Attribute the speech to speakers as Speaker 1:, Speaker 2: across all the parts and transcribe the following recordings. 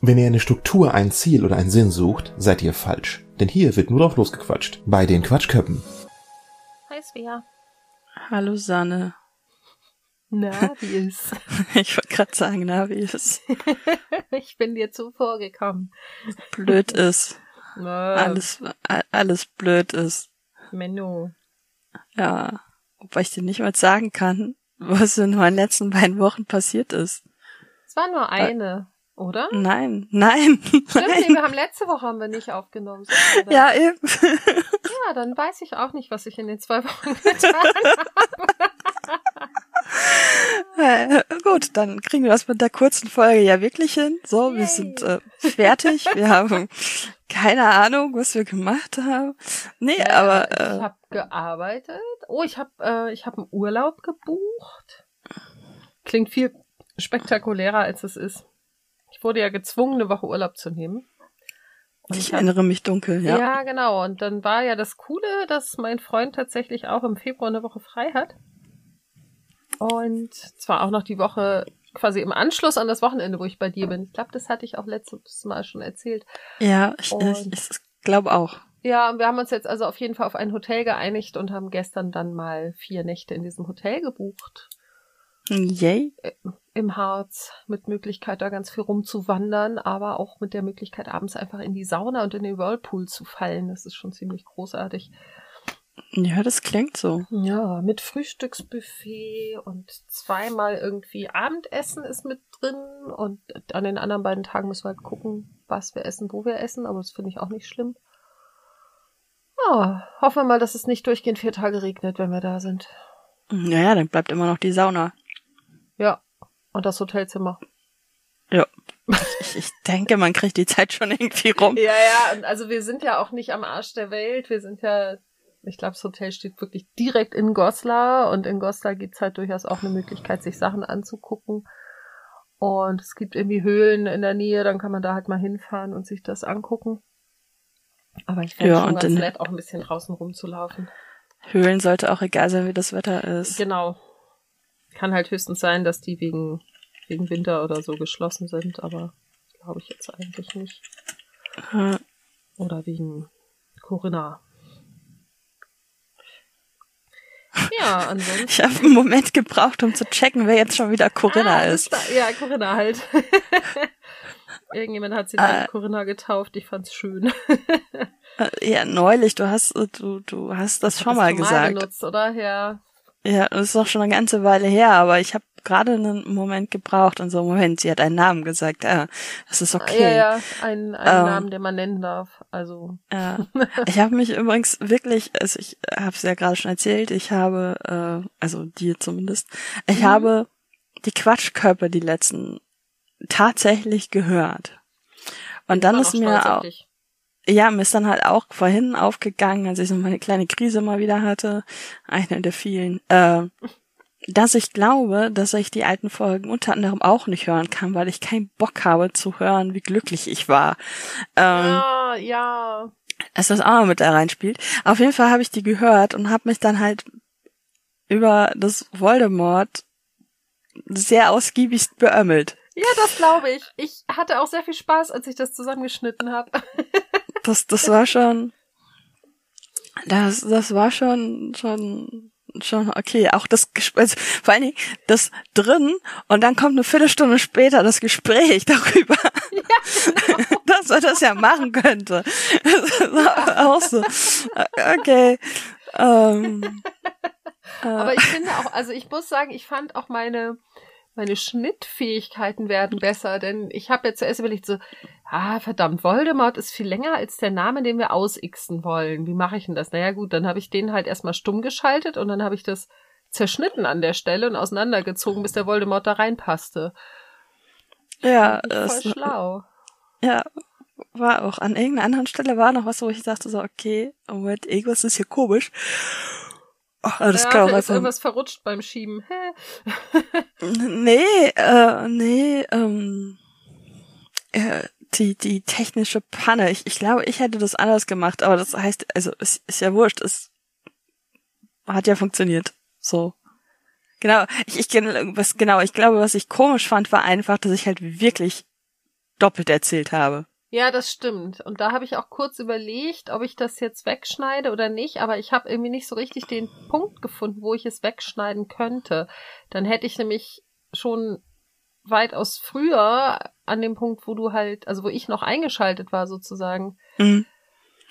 Speaker 1: Wenn ihr eine Struktur, ein Ziel oder einen Sinn sucht, seid ihr falsch. Denn hier wird nur drauf losgequatscht. Bei den Quatschköppen.
Speaker 2: Hi Svea.
Speaker 3: Hallo Sanne.
Speaker 2: Na, wie ist?
Speaker 3: Ich wollte gerade sagen, na, wie ist?
Speaker 2: ich bin dir zuvor gekommen.
Speaker 3: Blöd ist.
Speaker 2: Na,
Speaker 3: Alles, alles blöd ist.
Speaker 2: Menno.
Speaker 3: Ja. Wobei ich dir nicht mal sagen kann, was in meinen letzten beiden Wochen passiert ist.
Speaker 2: Es war nur eine, oder?
Speaker 3: Nein, nein,
Speaker 2: Stimmt, nee,
Speaker 3: nein.
Speaker 2: wir haben letzte Woche haben wir nicht aufgenommen. Mal.
Speaker 3: Ja, eben.
Speaker 2: ja, dann weiß ich auch nicht, was ich in den zwei Wochen getan habe.
Speaker 3: Äh, gut, dann kriegen wir das mit der kurzen Folge ja wirklich hin. So, wir
Speaker 2: Yay.
Speaker 3: sind äh, fertig. Wir haben keine Ahnung, was wir gemacht haben. Nee,
Speaker 2: Ja,
Speaker 3: aber
Speaker 2: ich
Speaker 3: äh,
Speaker 2: habe gearbeitet. Oh, ich habe äh, ich habe einen Urlaub gebucht. Klingt viel spektakulärer als es ist. Ich wurde ja gezwungen, eine Woche Urlaub zu nehmen. Und
Speaker 3: ich
Speaker 2: hab-
Speaker 3: erinnere mich dunkel, ja.
Speaker 2: Ja. genau. Und dann war ja das Coole, dass mein Freund tatsächlich auch im Februar eine Woche frei hat. Und zwar auch noch die Woche quasi im Anschluss an das Wochenende, wo ich bei dir bin. Ich glaube, das hatte ich auch letztes Mal schon erzählt.
Speaker 3: Ja, ich, ich,
Speaker 2: Und-
Speaker 3: ich glaube auch.
Speaker 2: Ja, und wir haben uns jetzt also auf jeden Fall auf ein Hotel geeinigt und haben gestern dann mal vier Nächte in diesem Hotel gebucht.
Speaker 3: Yay.
Speaker 2: Im Harz, mit Möglichkeit da ganz viel rumzuwandern, aber auch mit der Möglichkeit abends einfach in die Sauna und in den Whirlpool zu fallen. Das ist schon ziemlich großartig.
Speaker 3: Ja, das klingt so.
Speaker 2: Ja, mit Frühstücksbuffet und zweimal irgendwie Abendessen ist mit drin und an den anderen beiden Tagen müssen wir halt gucken, was wir essen, wo wir essen, aber das finde ich auch nicht schlimm. Ja, hoffen wir mal, dass es nicht durchgehend vier Tage regnet, wenn wir da sind.
Speaker 3: Naja, dann bleibt immer noch die Sauna.
Speaker 2: Ja, und das Hotelzimmer.
Speaker 3: Ja. Ich, ich denke, man kriegt die Zeit schon irgendwie rum.
Speaker 2: Ja, ja, und also wir sind ja auch nicht am Arsch der Welt, wir sind ja, ich glaube, das Hotel steht wirklich direkt in Goslar und in Goslar gibt's halt durchaus auch eine Möglichkeit, sich Sachen anzugucken. Und es gibt irgendwie Höhlen in der Nähe, dann kann man da halt mal hinfahren und sich das angucken. Aber ich fände
Speaker 3: Ja,
Speaker 2: schon ganz nett, auch ein bisschen draußen rumzulaufen.
Speaker 3: Höhlen sollte auch egal sein, wie das Wetter ist.
Speaker 2: Genau. Kann halt höchstens sein, dass die wegen, wegen Winter oder so geschlossen sind, aber glaube ich jetzt eigentlich nicht. Oder wegen Corinna. Ja, ansonsten.
Speaker 3: Ich habe einen Moment gebraucht, um zu checken, wer jetzt schon wieder Corinna
Speaker 2: Ah,
Speaker 3: ist.
Speaker 2: war- Ja, Corinna halt. Irgendjemand hat sie
Speaker 3: Äh.
Speaker 2: halt Corinna getauft. Ich fand's schön.
Speaker 3: Äh, Ja, neulich, du hast, äh, du, du hast das schon mal
Speaker 2: du
Speaker 3: gesagt.
Speaker 2: benutzt, oder? Ja.
Speaker 3: Ja, das ist doch schon eine ganze Weile her, aber ich habe gerade einen Moment gebraucht und so, Moment, sie hat einen Namen gesagt. Ja, das ist okay.
Speaker 2: Ja, ja. Ein, ein
Speaker 3: Ähm.
Speaker 2: Namen, den man nennen darf. Also.
Speaker 3: Ja. Ich habe mich übrigens wirklich, also ich habe es ja gerade schon erzählt, ich habe, äh, also dir zumindest, ich
Speaker 2: Mhm.
Speaker 3: habe die Quatschkörper die letzten tatsächlich gehört. Und dann
Speaker 2: war
Speaker 3: ist mir auch. Ja, mir ist dann halt auch vorhin aufgegangen, als ich so meine kleine Krise mal wieder hatte, eine der vielen, äh, dass ich glaube, dass ich die alten Folgen unter anderem auch nicht hören kann, weil ich keinen Bock habe zu hören, wie glücklich ich war. Ähm,
Speaker 2: Ja, ja.
Speaker 3: dass das auch noch mit da reinspielt. Auf jeden Fall habe ich die gehört und habe mich dann halt über das Voldemort sehr ausgiebig beömmelt.
Speaker 2: Ja, das glaube ich. Ich hatte auch sehr viel Spaß, als ich das zusammengeschnitten habe.
Speaker 3: Das, das war schon, das, das war schon, schon, schon okay. Auch das Gespräch, also vor allen Dingen das drin und dann kommt eine Viertelstunde später das Gespräch darüber, dass man das ja machen könnte. Auch so. Okay. Ähm, äh,
Speaker 2: Aber ich finde auch, also ich muss sagen, ich fand auch meine meine Schnittfähigkeiten werden besser, denn ich habe jetzt zuerst überlegt so, ah verdammt, Voldemort ist viel länger als der Name, den wir ausixen wollen. Wie mache ich denn das? Naja gut, dann habe ich den halt erstmal stumm geschaltet und dann habe ich das zerschnitten an der Stelle und auseinandergezogen, bis der Voldemort da reinpasste.
Speaker 3: ja,
Speaker 2: Voll
Speaker 3: es,
Speaker 2: schlau.
Speaker 3: Ja, war auch. An irgendeiner anderen Stelle war noch was, wo ich dachte so, okay, Moment, irgendwas ist hier komisch. Oh, das
Speaker 2: ja,
Speaker 3: kann auch
Speaker 2: vielleicht ist irgendwas verrutscht beim Schieben. Hä?
Speaker 3: Nee, äh, nee, ähm, äh, die, die technische Panne. Ich, ich glaube, ich hätte das anders gemacht, aber das heißt, also, es ist ja wurscht, es hat ja funktioniert. So. Genau, ich, ich, was, genau, ich glaube, was ich komisch fand, war einfach, dass ich halt wirklich doppelt erzählt habe.
Speaker 2: Ja, das stimmt. Und da habe ich auch kurz überlegt, ob ich das jetzt wegschneide oder nicht, aber ich habe irgendwie nicht so richtig den Punkt gefunden, wo ich es wegschneiden könnte. Dann hätte ich nämlich schon weitaus früher an dem Punkt, wo du halt, also wo ich noch eingeschaltet war sozusagen.
Speaker 3: Mhm.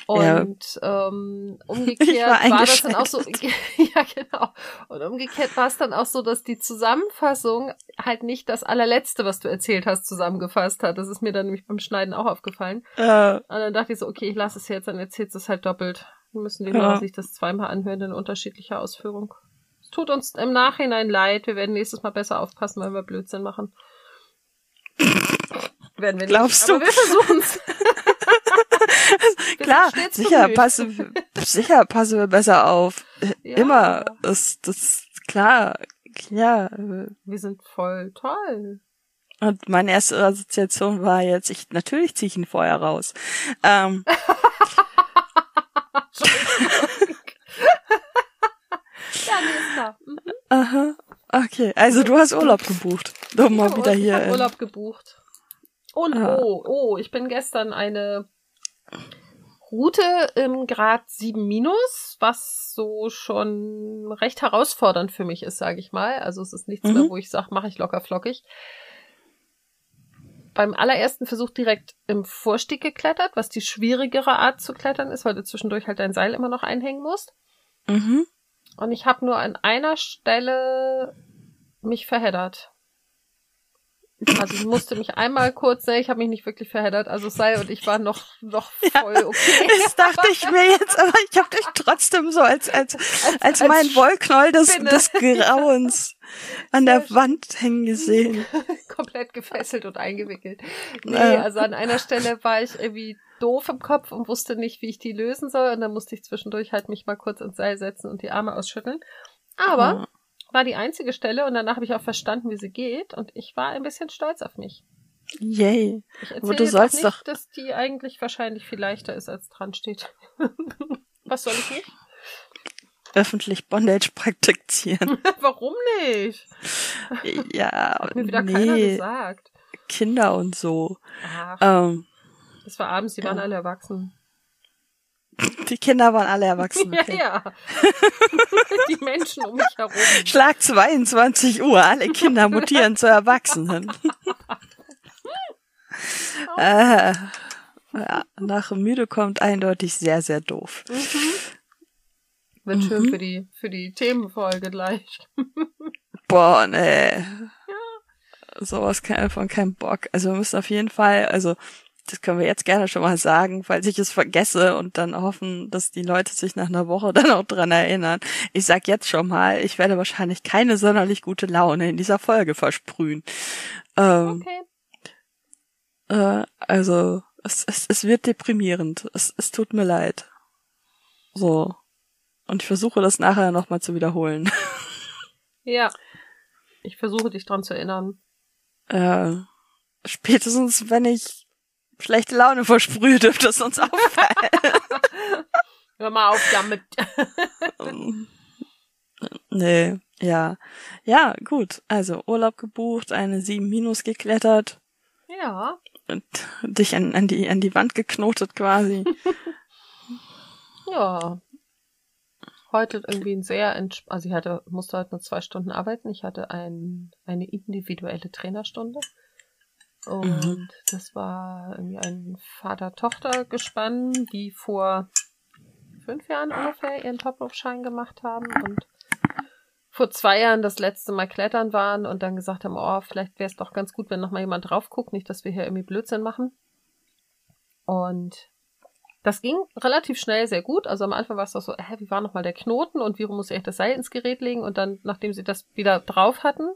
Speaker 2: Und ja. ähm, umgekehrt war, war, das dann auch so, ja genau. Und umgekehrt war es dann auch so, dass die Zusammenfassung halt nicht das allerletzte, was du erzählt hast, zusammengefasst hat. Das ist mir dann nämlich beim Schneiden auch aufgefallen.
Speaker 3: Ja.
Speaker 2: Und dann dachte ich so, okay, ich lasse es jetzt, dann erzählst du es halt doppelt. Wir müssen die ja. sich das zweimal anhören in unterschiedlicher Ausführung. Es tut uns im Nachhinein leid. Wir werden nächstes Mal besser aufpassen, weil wir Blödsinn machen. werden wir nicht.
Speaker 3: Glaubst du?
Speaker 2: Aber wir versuchen's.
Speaker 3: Klar, sicher passen, sicher passen wir besser auf. Ja. Immer. Das, das, klar, ja.
Speaker 2: Wir sind voll toll.
Speaker 3: Und meine erste Assoziation war jetzt, ich, natürlich ziehe ich ihn vorher raus. Ähm.
Speaker 2: ja, nee. Mhm.
Speaker 3: Aha. Okay, also du hast Urlaub gebucht. Doch mal wieder hier.
Speaker 2: Ich hab Urlaub gebucht. Und ah. oh, oh, ich bin gestern eine Route im Grad 7 minus, was so schon recht herausfordernd für mich ist, sage ich mal. Also es ist nichts mhm. mehr, wo ich sage, mache ich locker flockig. Beim allerersten Versuch direkt im Vorstieg geklettert, was die schwierigere Art zu klettern ist, weil du zwischendurch halt dein Seil immer noch einhängen musst.
Speaker 3: Mhm.
Speaker 2: Und ich habe nur an einer Stelle mich verheddert. Also ich musste mich einmal kurz, ne, ich habe mich nicht wirklich verheddert, also Sai und ich waren noch noch voll okay.
Speaker 3: das dachte ich mir jetzt, aber ich habe dich trotzdem so als als als, als, als mein Wollknoll des, des Grauens an der Wand hängen gesehen.
Speaker 2: Komplett gefesselt und eingewickelt. Nee, also an einer Stelle war ich irgendwie doof im Kopf und wusste nicht, wie ich die lösen soll und dann musste ich zwischendurch halt mich mal kurz ins Seil setzen und die Arme ausschütteln. Aber war die einzige Stelle und danach habe ich auch verstanden, wie sie geht und ich war ein bisschen stolz auf mich.
Speaker 3: Yay.
Speaker 2: Ich Aber du sollst nicht, doch dass die eigentlich wahrscheinlich viel leichter ist als dran steht. Was soll ich nicht?
Speaker 3: Öffentlich Bondage praktizieren.
Speaker 2: Warum nicht?
Speaker 3: Ja,
Speaker 2: Hat mir wieder nee. keiner gesagt.
Speaker 3: Kinder und so.
Speaker 2: Ach, ähm, das war abends, die waren
Speaker 3: ja.
Speaker 2: alle erwachsen.
Speaker 3: Die Kinder waren alle erwachsen.
Speaker 2: Okay. Ja, ja. Die Menschen um mich herum.
Speaker 3: Schlag 22 Uhr, alle Kinder mutieren zu Erwachsenen. Äh, ja, nach müde kommt eindeutig sehr, sehr doof.
Speaker 2: Mhm. Wird mhm. schön für die, für die Themenfolge gleich.
Speaker 3: Boah, nee. Ja. Sowas von keinem Bock. Also wir müssen auf jeden Fall, also das können wir jetzt gerne schon mal sagen, falls ich es vergesse und dann hoffen, dass die Leute sich nach einer Woche dann auch dran erinnern. Ich sag jetzt schon mal, ich werde wahrscheinlich keine sonderlich gute Laune in dieser Folge versprühen. Ähm, okay. Äh, also, es, es, es wird deprimierend. Es, es tut mir leid. So. Und ich versuche das nachher nochmal zu wiederholen.
Speaker 2: Ja. Ich versuche dich dran zu erinnern.
Speaker 3: Äh, spätestens, wenn ich schlechte Laune versprüht, dürfte es uns auffallen.
Speaker 2: Hör mal auf damit.
Speaker 3: nee, ja. Ja, gut. Also Urlaub gebucht, eine 7 Minus geklettert.
Speaker 2: Ja.
Speaker 3: Und dich an, an, die, an die Wand geknotet quasi.
Speaker 2: ja. Heute irgendwie ein sehr, also ich hatte, musste heute nur zwei Stunden arbeiten. Ich hatte ein, eine individuelle Trainerstunde. Und mhm. das war irgendwie ein Vater-Tochter-Gespann, die vor fünf Jahren ungefähr ihren Topwurfschein gemacht haben und vor zwei Jahren das letzte Mal klettern waren und dann gesagt haben, oh, vielleicht wäre es doch ganz gut, wenn noch mal jemand drauf guckt, nicht, dass wir hier irgendwie Blödsinn machen. Und das ging relativ schnell sehr gut. Also am Anfang war es doch so, hä, wie war noch mal der Knoten und wie muss ich das Seil ins Gerät legen? Und dann, nachdem sie das wieder drauf hatten,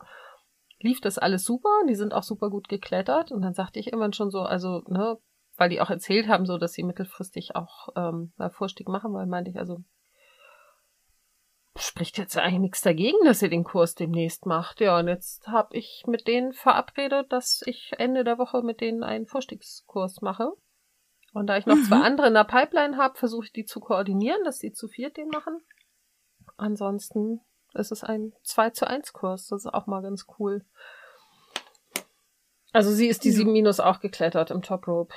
Speaker 2: lief das alles super, die sind auch super gut geklettert und dann sagte ich irgendwann schon so, also, ne, weil die auch erzählt haben, so, dass sie mittelfristig auch ähm, Vorstieg machen wollen, meinte ich, also spricht jetzt eigentlich nichts dagegen, dass ihr den Kurs demnächst macht. Ja, und jetzt habe ich mit denen verabredet, dass ich Ende der Woche mit denen einen Vorstiegskurs mache. Und da ich noch mhm. zwei andere in der Pipeline habe, versuche ich die zu koordinieren, dass die zu viert den machen. Ansonsten es ist ein 2 zu 1 Kurs. Das ist auch mal ganz cool. Also sie ist die
Speaker 3: Ja.
Speaker 2: 7 Minus auch geklettert im Top Rope.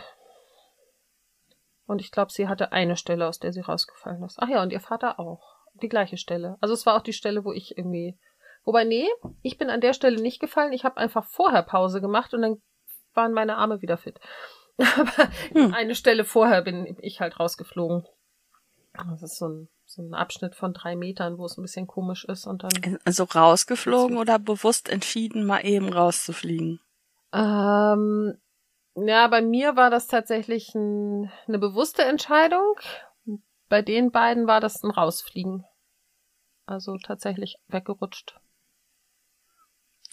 Speaker 2: Und ich glaube, sie hatte eine Stelle, aus der sie rausgefallen ist. Ach ja, und ihr Vater auch. Die gleiche Stelle. Also es war auch die Stelle, wo ich irgendwie. Wobei, nee, ich bin an der Stelle nicht gefallen. Ich habe einfach vorher Pause gemacht und dann waren meine Arme wieder fit. Aber
Speaker 3: Hm.
Speaker 2: eine Stelle vorher bin ich halt rausgeflogen. Das ist so ein, so ein Abschnitt von drei Metern, wo es ein bisschen komisch ist und dann.
Speaker 3: Also rausgeflogen oder bewusst entschieden, mal eben rauszufliegen?
Speaker 2: Ähm, ja, bei mir war das tatsächlich ein, eine bewusste Entscheidung. Bei den beiden war das ein Rausfliegen. Also tatsächlich weggerutscht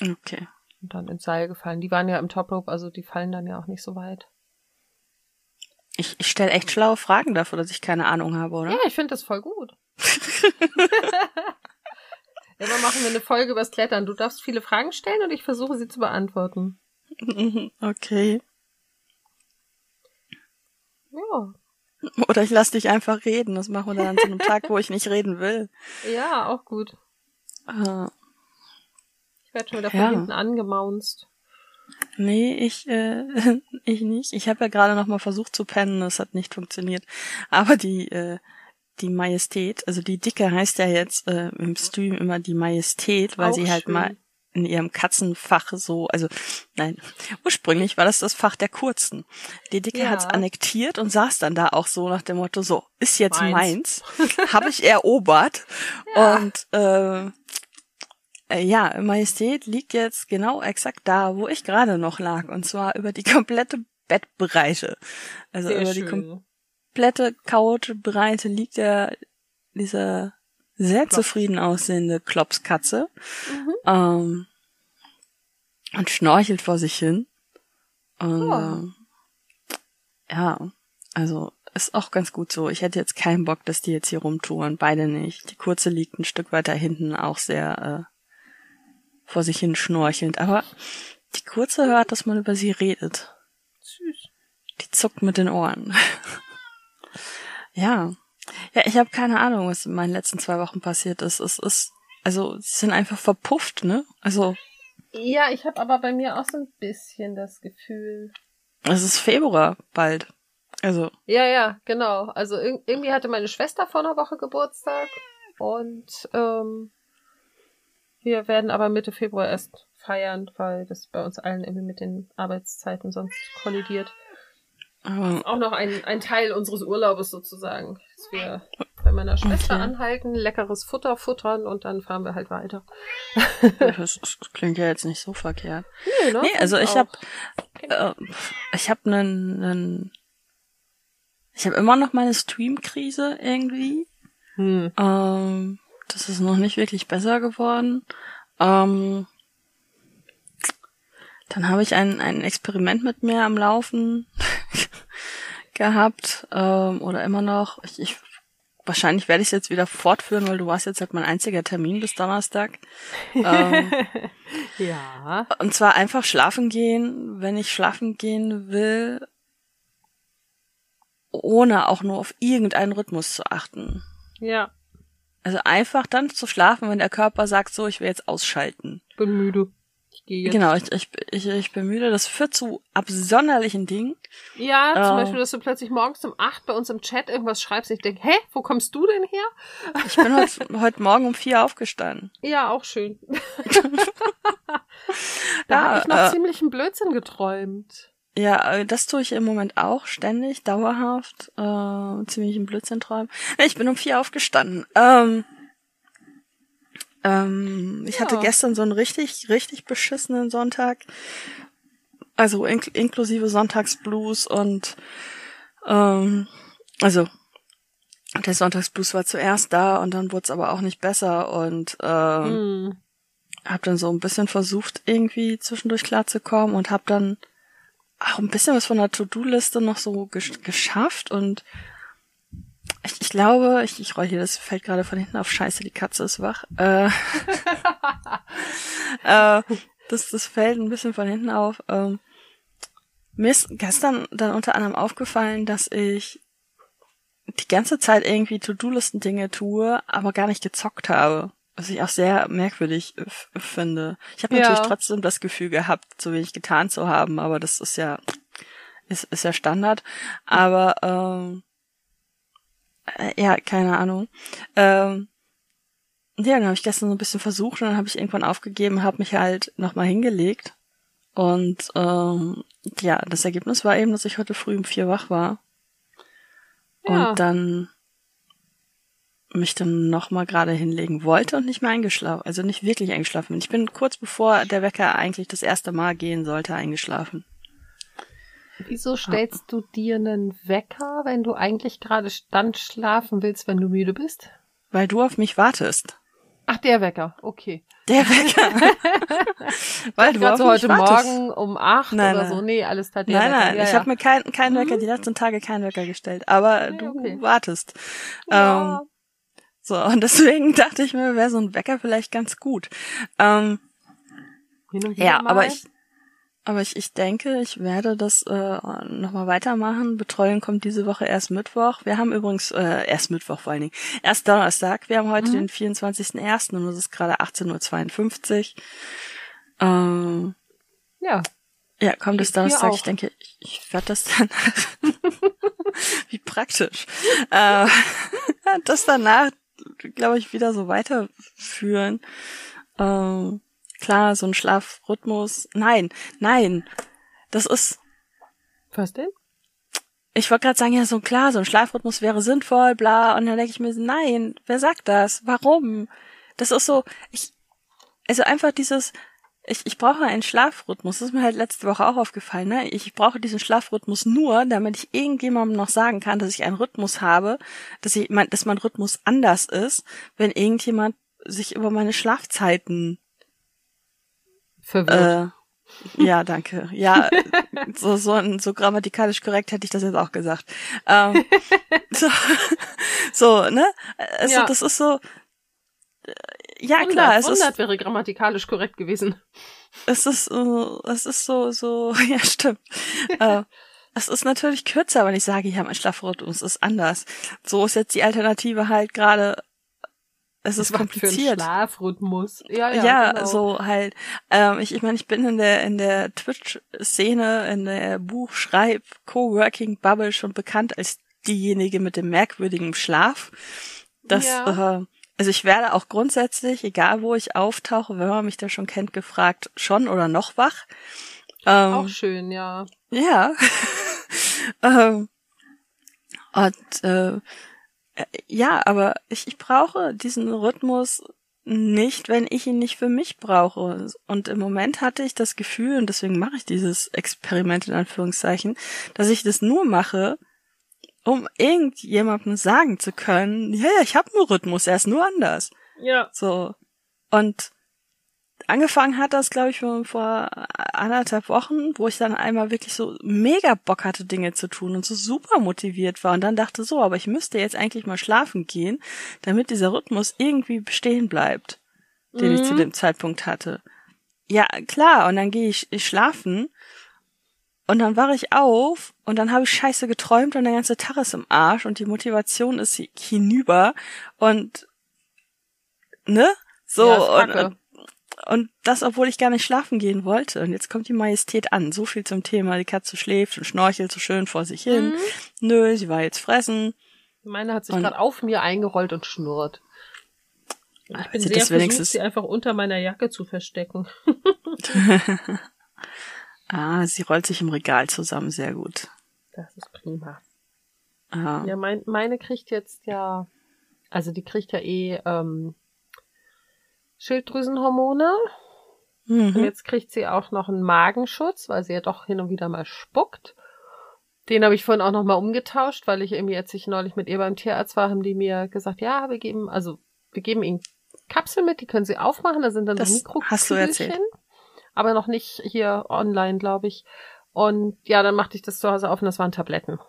Speaker 3: Okay.
Speaker 2: und dann ins Seil gefallen. Die waren ja im Top Rope, also die fallen dann ja auch nicht so weit.
Speaker 3: Ich, ich stelle echt schlaue Fragen dafür, dass ich keine Ahnung habe, oder?
Speaker 2: Ja, ich finde das voll gut. Immer machen wir eine Folge übers Klettern. Du darfst viele Fragen stellen und ich versuche sie zu beantworten.
Speaker 3: Okay.
Speaker 2: Ja,
Speaker 3: Oder ich lass dich einfach reden. Das machen wir dann an so einem Tag, wo ich nicht reden will.
Speaker 2: ja, auch gut.
Speaker 3: Äh,
Speaker 2: Ich werde schon wieder von
Speaker 3: Ja.
Speaker 2: hinten angemaunzt.
Speaker 3: Nee, ich, äh, ich nicht. Ich habe ja gerade noch mal versucht zu pennen. Das hat nicht funktioniert. Aber die, äh, die Majestät, also die Dicke heißt ja jetzt äh, im Stream immer die Majestät, weil
Speaker 2: Auch
Speaker 3: sie halt
Speaker 2: schön.
Speaker 3: mal in ihrem Katzenfach so, also nein, ursprünglich war das das Fach der Kurzen. Die Dicke
Speaker 2: Ja.
Speaker 3: hat's annektiert und saß dann da auch so nach dem Motto, so, ist jetzt
Speaker 2: Meins.
Speaker 3: meins, habe ich erobert
Speaker 2: Ja.
Speaker 3: und äh, äh, ja, Majestät liegt jetzt genau exakt da, wo ich gerade noch lag und zwar über die komplette Bettbreite. Also
Speaker 2: Sehr
Speaker 3: über die
Speaker 2: schön.
Speaker 3: komplette Couchbreite liegt der dieser sehr
Speaker 2: Klops.
Speaker 3: zufrieden aussehende Klopskatze
Speaker 2: Mhm.
Speaker 3: ähm, und schnorchelt vor sich hin. Und
Speaker 2: Ja.
Speaker 3: ähm, ja, also ist auch ganz gut so. Ich hätte jetzt keinen Bock, dass die jetzt hier rumtouren. Beide nicht. Die kurze liegt ein Stück weiter hinten, auch sehr äh, vor sich hin schnorchelnd. Aber die kurze hört, dass man über sie redet.
Speaker 2: Süß.
Speaker 3: Die zuckt mit den Ohren. ja. Ja, ich habe keine Ahnung, was in meinen letzten zwei Wochen passiert ist. Es ist, also, sie sind einfach verpufft, ne? Also,
Speaker 2: Ja, ich habe aber bei mir auch so ein bisschen das Gefühl.
Speaker 3: es ist Februar bald. Also,
Speaker 2: Ja, ja, genau. Also ir irgendwie hatte meine Schwester vor einer Woche Geburtstag und ähm, wir werden aber Mitte Februar erst feiern, weil das bei uns allen irgendwie mit den Arbeitszeiten sonst kollidiert.
Speaker 3: aber,
Speaker 2: Auch noch ein, ein Teil unseres Urlaubes sozusagen, dass wir bei meiner Schwester
Speaker 3: Okay.
Speaker 2: anhalten, leckeres Futter futtern und dann fahren wir halt weiter.
Speaker 3: das, das klingt ja jetzt nicht so verkehrt.
Speaker 2: Nee, ne?
Speaker 3: Nee, also ich hab,
Speaker 2: auch.
Speaker 3: äh, ich habe einen, einen, ich habe immer noch meine Stream-Krise irgendwie.
Speaker 2: Hm.
Speaker 3: Ähm, das ist noch nicht wirklich besser geworden. Ähm, dann habe ich ein, ein Experiment mit mir am Laufen gehabt ähm, oder immer noch. Ich, ich, wahrscheinlich werde ich es jetzt wieder fortführen, weil du warst jetzt halt mein einziger Termin bis Donnerstag. ähm,
Speaker 2: ja.
Speaker 3: und zwar einfach schlafen gehen, wenn ich schlafen gehen will, ohne auch nur auf irgendeinen Rhythmus zu achten.
Speaker 2: Ja.
Speaker 3: Also einfach dann zu schlafen, wenn der Körper sagt, so, ich will jetzt ausschalten.
Speaker 2: Bin müde. Ich gehe jetzt.
Speaker 3: Genau, ich, ich, ich, ich bin müde. Das führt zu absonderlichen Dingen.
Speaker 2: Ja, zum
Speaker 3: Ähm.
Speaker 2: Beispiel, dass du plötzlich morgens um acht bei uns im Chat irgendwas schreibst. Ich denke, hä, wo kommst du denn her?
Speaker 3: Ich bin heute, heute Morgen um vier aufgestanden.
Speaker 2: Ja, auch schön. da
Speaker 3: Ja,
Speaker 2: habe ich noch
Speaker 3: äh,
Speaker 2: ziemlich einen Blödsinn geträumt.
Speaker 3: Ja, äh, das tue ich im Moment auch ständig, dauerhaft, äh, ziemlich im Blödsinn träumen. Ich bin um vier aufgestanden. Ähm, ähm, ich hatte
Speaker 2: Ja.
Speaker 3: gestern so einen richtig, richtig beschissenen Sonntag. Also ink inklusive Sonntagsblues und ähm, also der Sonntagsblues war zuerst da und dann wurde es aber auch nicht besser und ähm,
Speaker 2: Hm.
Speaker 3: hab dann so ein bisschen versucht, irgendwie zwischendurch klarzukommen und hab dann auch ein bisschen was von der To-Do-Liste noch so gesch geschafft und ich, ich glaube, ich, ich roll hier, das fällt gerade von hinten auf Scheiße, die Katze ist wach. Äh, äh, das, das fällt ein bisschen von hinten auf. Ähm, mir ist gestern dann unter anderem aufgefallen, dass ich die ganze Zeit irgendwie To-Do-Listen-Dinge tue, aber gar nicht gezockt habe. Was ich auch sehr merkwürdig finde. Ich habe
Speaker 2: Ja.
Speaker 3: natürlich trotzdem das Gefühl gehabt, so wenig getan zu haben, aber das ist ja ist, ist ja Standard. Aber ähm, äh, ja, keine Ahnung. Ähm, ja, dann habe ich gestern so ein bisschen versucht und dann habe ich irgendwann aufgegeben, habe mich halt nochmal hingelegt. Und ähm, ja, das Ergebnis war eben, dass ich heute früh um vier wach war.
Speaker 2: Ja.
Speaker 3: Und dann mich dann nochmal gerade hinlegen wollte und nicht mehr eingeschlafen, also nicht wirklich eingeschlafen bin. Ich bin kurz bevor der Wecker eigentlich das erste Mal gehen sollte, eingeschlafen.
Speaker 2: Wieso stellst du dir einen Wecker, wenn du eigentlich gerade dann schlafen willst, wenn du müde bist?
Speaker 3: Weil du auf mich wartest.
Speaker 2: Ach, der Wecker, okay.
Speaker 3: Der Wecker. Weil du auf
Speaker 2: so heute
Speaker 3: wartest.
Speaker 2: Morgen um acht
Speaker 3: Nein,
Speaker 2: oder
Speaker 3: nein.
Speaker 2: so. Nee, alles der
Speaker 3: Nein,
Speaker 2: Wecker.
Speaker 3: nein,
Speaker 2: ja,
Speaker 3: ich
Speaker 2: ja.
Speaker 3: habe mir keinen keinen Wecker,
Speaker 2: Mhm.
Speaker 3: die letzten Tage keinen Wecker gestellt. Aber
Speaker 2: Nee,
Speaker 3: du
Speaker 2: okay.
Speaker 3: wartest.
Speaker 2: Ja.
Speaker 3: Ähm, so, und deswegen dachte ich mir, wäre so ein Wecker vielleicht ganz gut. Ähm, ja,
Speaker 2: mal.
Speaker 3: aber ich, aber ich, ich denke, ich werde das äh, nochmal weitermachen. Betreuung kommt diese Woche erst Mittwoch. Wir haben übrigens, äh, erst Mittwoch vor allen Dingen, erst Donnerstag. Wir haben heute
Speaker 2: Mhm.
Speaker 3: den 24.01. und es ist gerade 18.52 Uhr. Ähm,
Speaker 2: Ja,
Speaker 3: ja, kommt es Donnerstag. Ich denke, ich, ich werde das dann. Wie praktisch. äh, das danach, glaube ich, wieder so weiterführen. Ähm, klar, so ein Schlafrhythmus. Nein, nein. Das ist,
Speaker 2: was denn?
Speaker 3: ich wollte gerade sagen, ja, so klar, so ein Schlafrhythmus wäre sinnvoll, bla. Und dann denke ich mir, nein, wer sagt das? Warum? Das ist so, ich, also einfach dieses, ich, ich brauche einen Schlafrhythmus. Das ist mir halt letzte Woche auch aufgefallen. Ne? Ich brauche diesen Schlafrhythmus nur, damit ich irgendjemandem noch sagen kann, dass ich einen Rhythmus habe, dass ich, mein, dass mein Rhythmus anders ist, wenn irgendjemand sich über meine Schlafzeiten
Speaker 2: Verwirrt.
Speaker 3: äh, ja, danke. Ja, so, so, so grammatikalisch korrekt hätte ich das jetzt auch gesagt. Ähm, so, so, ne? Also
Speaker 2: Ja.
Speaker 3: das ist so. Ja,
Speaker 2: 100,
Speaker 3: klar, es
Speaker 2: 100
Speaker 3: ist,
Speaker 2: wäre grammatikalisch korrekt gewesen.
Speaker 3: es ist, so, es ist so, so, ja, stimmt. äh, es ist natürlich kürzer, wenn ich sage, ja, mein Schlafrhythmus ist anders. So ist jetzt die Alternative halt gerade, es ist kompliziert.
Speaker 2: Schlafrhythmus. Ja, ja,
Speaker 3: Ja,
Speaker 2: genau.
Speaker 3: so halt. Ähm, ich ich meine, ich bin in der in der Twitch-Szene, in der Buchschreib, Coworking Bubble schon bekannt als diejenige mit dem merkwürdigen Schlaf. Das,
Speaker 2: Ja.
Speaker 3: äh, also ich werde auch grundsätzlich, egal wo ich auftauche, wenn man mich da schon kennt, gefragt, schon oder noch wach. Ähm,
Speaker 2: Auch schön, ja.
Speaker 3: ja. ähm, und äh, äh, ja, aber ich, ich brauche diesen Rhythmus nicht, wenn ich ihn nicht für mich brauche. Und im Moment hatte ich das Gefühl, und deswegen mache ich dieses Experiment in Anführungszeichen, dass ich das nur mache, um irgendjemandem sagen zu können, ja, ja, ich habe einen Rhythmus, er ist nur anders.
Speaker 2: Ja.
Speaker 3: So. Und angefangen hat das, glaube ich, vor, anderthalb Wochen, wo ich dann einmal wirklich so mega Bock hatte, Dinge zu tun und so super motiviert war und dann dachte so, aber ich müsste jetzt eigentlich mal schlafen gehen, damit dieser Rhythmus irgendwie bestehen bleibt, den ich zu
Speaker 2: Mhm.
Speaker 3: dem Zeitpunkt hatte. Ja, klar, und dann gehe ich, ich schlafen und dann wache ich auf und dann habe ich scheiße geträumt und der ganze Tag ist im Arsch und die Motivation ist hi- hinüber und ne? So,
Speaker 2: Ja,
Speaker 3: und, und, und das, obwohl ich gar nicht schlafen gehen wollte. Und jetzt kommt die Majestät an. So viel zum Thema, die Katze schläft und schnorchelt so schön vor sich hin.
Speaker 2: Mhm.
Speaker 3: Nö, sie war jetzt fressen.
Speaker 2: Meine hat sich gerade auf mir eingerollt und schnurrt. Ich bin sehr
Speaker 3: das
Speaker 2: versucht,
Speaker 3: wenigstens-
Speaker 2: sie einfach unter meiner Jacke zu verstecken.
Speaker 3: Ah, sie rollt sich im Regal zusammen, sehr gut.
Speaker 2: Das ist prima.
Speaker 3: Ah,
Speaker 2: Ja, mein, meine kriegt jetzt ja, also die kriegt ja eh ähm, Schilddrüsenhormone. Und
Speaker 3: mhm.
Speaker 2: jetzt kriegt sie auch noch einen Magenschutz, weil sie ja doch hin und wieder mal spuckt. Den habe ich vorhin auch noch mal umgetauscht, weil ich irgendwie, als ich neulich mit ihr beim Tierarzt war, haben die mir gesagt, ja, wir geben, also wir geben ihnen Kapseln mit, die können sie aufmachen, da sind dann
Speaker 3: Das
Speaker 2: so Mikrokügelchen.
Speaker 3: hast du erzählt.
Speaker 2: Aber noch nicht hier online, glaube ich. Und ja, dann machte ich das zu Hause auf und das waren Tabletten.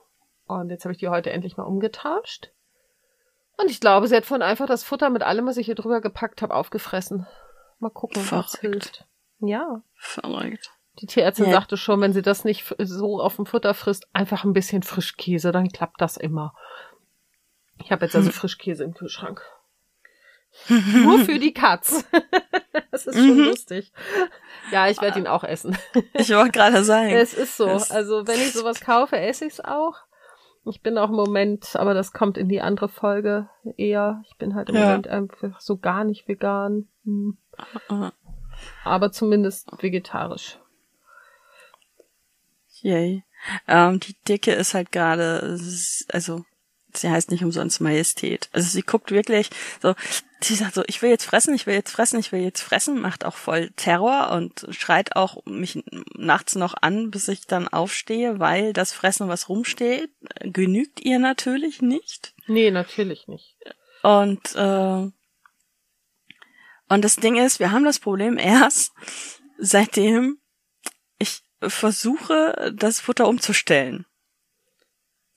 Speaker 2: Und jetzt habe ich die heute endlich mal umgetauscht. Und ich glaube, sie hat von einfach das Futter mit allem, was ich hier drüber gepackt habe, aufgefressen. Mal gucken, was hilft. Ja.
Speaker 3: Verrückt.
Speaker 2: Die Tierärztin
Speaker 3: Ja.
Speaker 2: sagte schon, wenn sie das nicht so auf dem Futter frisst, einfach ein bisschen Frischkäse, dann klappt das immer. Ich habe jetzt also
Speaker 3: Hm.
Speaker 2: Frischkäse im Kühlschrank. Nur für die Katz. das ist schon
Speaker 3: Mhm.
Speaker 2: lustig. Ja, ich werde ihn auch essen.
Speaker 3: Ich wollte gerade sagen.
Speaker 2: Es ist so. Also wenn ich sowas kaufe, esse ich es auch. Ich bin auch im Moment, aber das kommt in die andere Folge eher. Ich bin halt im
Speaker 3: Ja.
Speaker 2: Moment einfach so gar nicht vegan. Hm.
Speaker 3: Ah,
Speaker 2: Aber zumindest vegetarisch.
Speaker 3: Yay. Ähm, die Dicke ist halt gerade, also sie heißt nicht umsonst Majestät. Also sie guckt wirklich so, sie sagt so, ich will jetzt fressen, ich will jetzt fressen, ich will jetzt fressen, macht auch voll Terror und schreit auch mich nachts noch an, bis ich dann aufstehe, weil das Fressen, was rumsteht, genügt ihr natürlich nicht.
Speaker 2: Nee, natürlich nicht.
Speaker 3: Und äh, und das Ding ist, wir haben das Problem erst, seitdem ich versuche, das Futter umzustellen.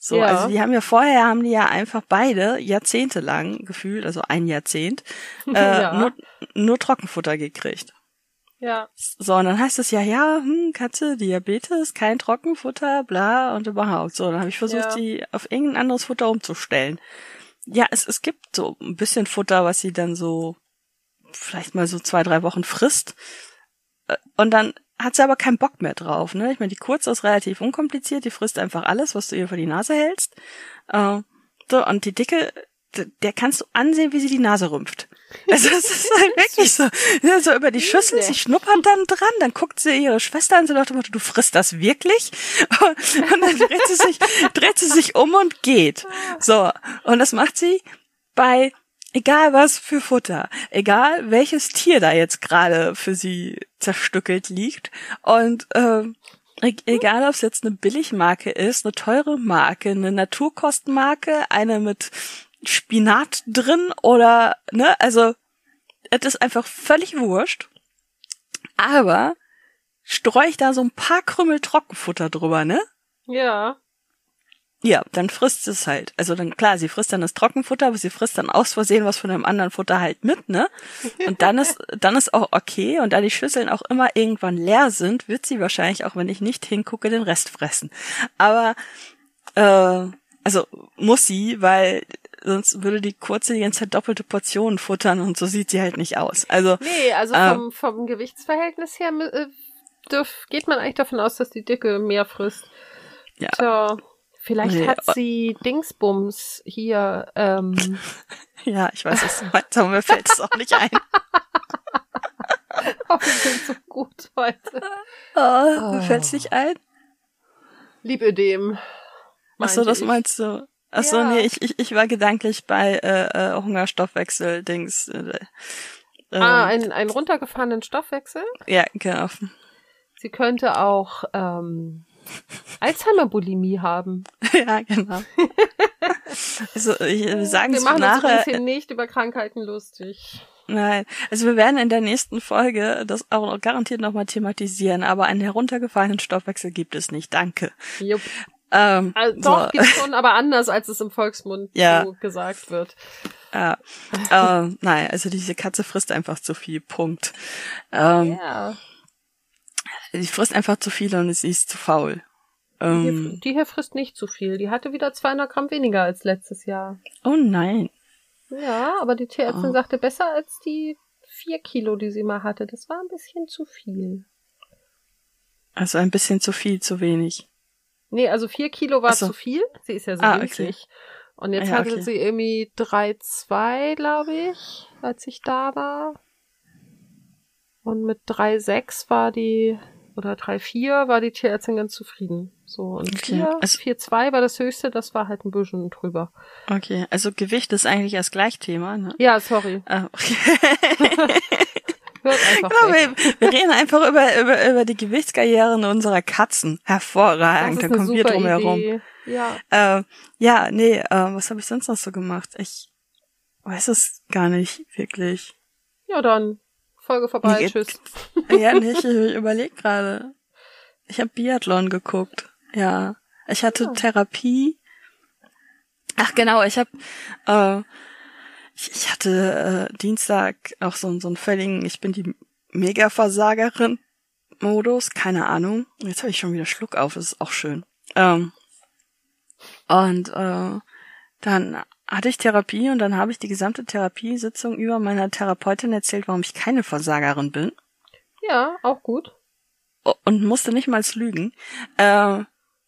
Speaker 3: So,
Speaker 2: Ja.
Speaker 3: also die haben ja vorher haben die ja einfach beide jahrzehntelang gefühlt, also ein Jahrzehnt, äh,
Speaker 2: Ja.
Speaker 3: nur, nur Trockenfutter gekriegt.
Speaker 2: Ja.
Speaker 3: So, und dann heißt es ja, ja, hm, Katze, Diabetes, kein Trockenfutter, bla und überhaupt. So, dann habe ich versucht,
Speaker 2: Ja.
Speaker 3: die auf irgendein anderes Futter umzustellen. Ja, es, es gibt so ein bisschen Futter, was sie dann so vielleicht mal so zwei, drei Wochen frisst. Äh, Und dann hat sie aber keinen Bock mehr drauf. Ne? Ich meine, die Kurze ist relativ unkompliziert, die frisst einfach alles, was du ihr vor die Nase hältst. Äh, so, und die Dicke, der kannst du ansehen, wie sie die Nase rümpft. Also es ist halt wirklich so, ja, so über die Schüssel, sie schnuppert dann dran, dann guckt sie ihre Schwester an, dem Motto, du frisst das wirklich? Und dann dreht sie sich, dreht sie sich um und geht. So, und das macht sie bei egal was für Futter, egal welches Tier da jetzt gerade für sie zerstückelt liegt und e- egal ob es jetzt eine Billigmarke ist, eine teure Marke, eine Naturkostmarke, eine mit Spinat drin oder ne, also es ist einfach völlig wurscht. Aber streu ich da so ein paar Krümel Trockenfutter drüber, ne?
Speaker 2: Ja.
Speaker 3: Ja, dann frisst sie es halt. Also dann, klar, sie frisst dann das Trockenfutter, aber sie frisst dann aus Versehen was von einem anderen Futter halt mit, ne? Und dann ist, dann ist auch okay. Und da die Schüsseln auch immer irgendwann leer sind, wird sie wahrscheinlich, auch wenn ich nicht hingucke, den Rest fressen. Aber, äh, also muss sie, weil sonst würde die kurze die ganze Zeit doppelte Portionen futtern und so sieht sie halt nicht aus. Also,
Speaker 2: Nee, also
Speaker 3: Ah.
Speaker 2: vom, vom Gewichtsverhältnis her äh, geht man eigentlich davon aus, dass die Dicke mehr frisst.
Speaker 3: Ja.
Speaker 2: Tja, vielleicht
Speaker 3: Nee,
Speaker 2: hat
Speaker 3: äh,
Speaker 2: sie Dingsbums hier, ähm,
Speaker 3: ja, ich weiß es, aber mir fällt es auch nicht ein.
Speaker 2: oh, wir sind so gut heute.
Speaker 3: Oh, mir
Speaker 2: Oh.
Speaker 3: fällt's nicht ein.
Speaker 2: Lipödem.
Speaker 3: Ach so,
Speaker 2: meinte
Speaker 3: das
Speaker 2: ich.
Speaker 3: meinst du? Ach so,
Speaker 2: Ja.
Speaker 3: nee, ich, ich, ich war gedanklich bei äh, äh, Hungerstoffwechsel-Dings. Äh, ähm,
Speaker 2: Ah, einen, einen runtergefahrenen Stoffwechsel.
Speaker 3: ja, genau.
Speaker 2: Sie könnte auch ähm, Alzheimer-Bulimie haben.
Speaker 3: ja, genau. also, ich, wir sagen
Speaker 2: Wir
Speaker 3: es
Speaker 2: machen uns
Speaker 3: nachher.
Speaker 2: übrigens hier nicht über Krankheiten lustig.
Speaker 3: Nein, also wir werden in der nächsten Folge das auch noch garantiert nochmal thematisieren, aber einen heruntergefallenen Stoffwechsel gibt es nicht. Danke.
Speaker 2: Jupp.
Speaker 3: Ähm,
Speaker 2: Also, doch,
Speaker 3: so,
Speaker 2: gibt's schon, aber anders, als es im Volksmund
Speaker 3: Ja.
Speaker 2: so gesagt wird.
Speaker 3: ja. ähm, nein, also diese Katze frisst einfach zu viel. Punkt. Ähm,
Speaker 2: Ja.
Speaker 3: Die frisst einfach zu viel und sie ist zu faul.
Speaker 2: Die
Speaker 3: Ähm,
Speaker 2: hier, die hier frisst nicht zu viel. Die hatte wieder 200 Gramm weniger als letztes Jahr.
Speaker 3: oh nein.
Speaker 2: Ja, aber die Tierärztin
Speaker 3: Oh.
Speaker 2: sagte besser als die vier Kilo, die sie mal hatte. Das war ein bisschen zu viel.
Speaker 3: Also ein bisschen zu viel, zu wenig.
Speaker 2: Nee, also vier Kilo war
Speaker 3: so.
Speaker 2: zu viel. Sie ist ja so
Speaker 3: Ah,
Speaker 2: winzig. Und jetzt
Speaker 3: Ja,
Speaker 2: hatte
Speaker 3: okay.
Speaker 2: sie irgendwie 3,2, glaube ich, als ich da war. Und mit 3,6 war die, oder 3,4 war die Tierärztin ganz zufrieden. So, und
Speaker 3: Okay,
Speaker 2: 4,
Speaker 3: also-
Speaker 2: 4,2 war das höchste, das war halt ein bisschen drüber.
Speaker 3: Okay, also Gewicht ist eigentlich das Gleichthema, ne?
Speaker 2: Ja, sorry.
Speaker 3: Ah, okay.
Speaker 2: Hört einfach
Speaker 3: Genau,
Speaker 2: weg.
Speaker 3: wir, wir reden einfach über, über, über die Gewichtskarrieren unserer Katzen. Hervorragend, da kommen wir drum herum.
Speaker 2: Ja.
Speaker 3: Äh, ja, nee, äh, was habe ich sonst noch so gemacht? Ich weiß es gar nicht wirklich.
Speaker 2: Ja, dann. Folge vorbei.
Speaker 3: Nee,
Speaker 2: Tschüss.
Speaker 3: Ja, nicht, ich überleg gerade. Ich habe Biathlon geguckt. Ja, ich hatte
Speaker 2: Ja.
Speaker 3: Therapie. Ach genau, ich habe äh, ich, ich hatte äh, Dienstag auch so, so einen völligen, ich bin die Mega-Versagerin Modus, keine Ahnung. Jetzt habe ich schon wieder Schluck auf, ist auch schön. Ähm, und äh, dann hatte ich Therapie und dann habe ich die gesamte Therapiesitzung über meiner Therapeutin erzählt, warum ich keine Versagerin bin.
Speaker 2: Ja, auch gut.
Speaker 3: Und musste nicht mal lügen. Äh,